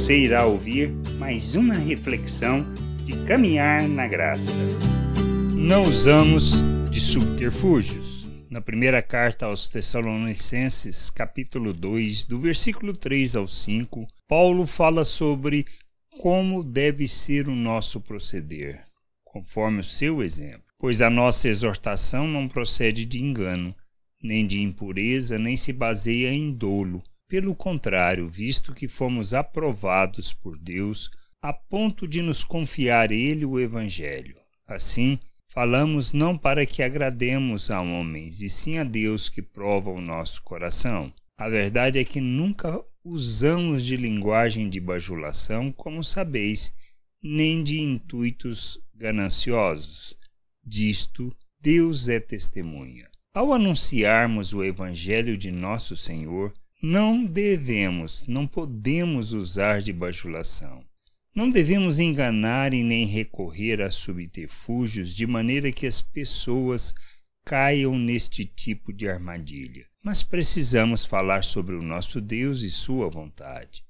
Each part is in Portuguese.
Você irá ouvir mais uma reflexão de caminhar na graça. Não usamos de subterfúgios. Na primeira carta aos Tessalonicenses, capítulo 2, do versículo 3 ao 5, Paulo fala sobre como deve ser o nosso proceder, conforme o seu exemplo. Pois a nossa exortação não procede de engano, nem de impureza, nem se baseia em dolo. Pelo contrário, visto que fomos aprovados por Deus a ponto de nos confiar Ele o Evangelho. Assim, falamos não para que agrademos a homens, e sim a Deus que prova o nosso coração. A verdade é que nunca usamos de linguagem de bajulação, como sabeis, nem de intuitos gananciosos. Disto, Deus é testemunha. Ao anunciarmos o Evangelho de nosso Senhor, não devemos, não podemos usar de bajulação. Não devemos enganar e nem recorrer a subterfúgios de maneira que as pessoas caiam neste tipo de armadilha. Mas precisamos falar sobre o nosso Deus e sua vontade,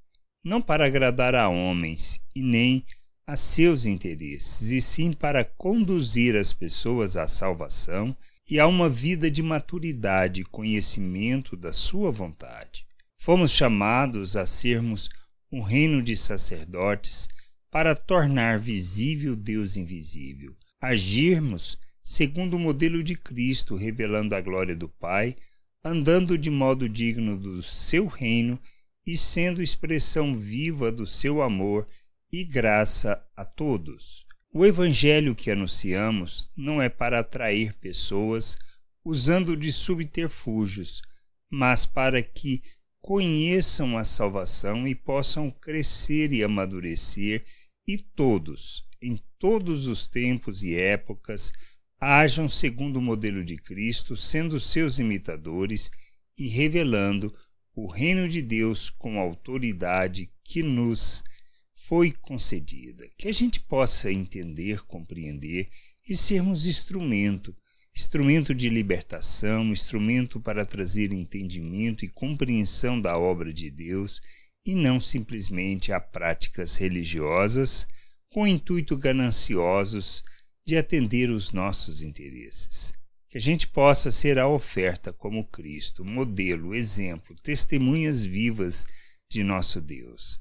não para agradar a homens e nem a seus interesses, e sim para conduzir as pessoas à salvação e a uma vida de maturidade e conhecimento da Sua vontade. Fomos chamados a sermos um reino de sacerdotes para tornar visível Deus invisível, agirmos segundo o modelo de Cristo, revelando a glória do Pai, andando de modo digno do seu reino e sendo expressão viva do seu amor e graça a todos. O evangelho que anunciamos não é para atrair pessoas usando de subterfúgios, mas para que conheçam a salvação e possam crescer e amadurecer, e todos, em todos os tempos e épocas, hajam segundo o modelo de Cristo, sendo seus imitadores e revelando o reino de Deus com autoridade que nos foi concedida, que a gente possa entender, compreender e sermos instrumento, instrumento de libertação, instrumento para trazer entendimento e compreensão da obra de Deus e não simplesmente a práticas religiosas com intuito gananciosos de atender os nossos interesses. Que a gente possa ser a oferta como Cristo, modelo, exemplo, testemunhas vivas de nosso Deus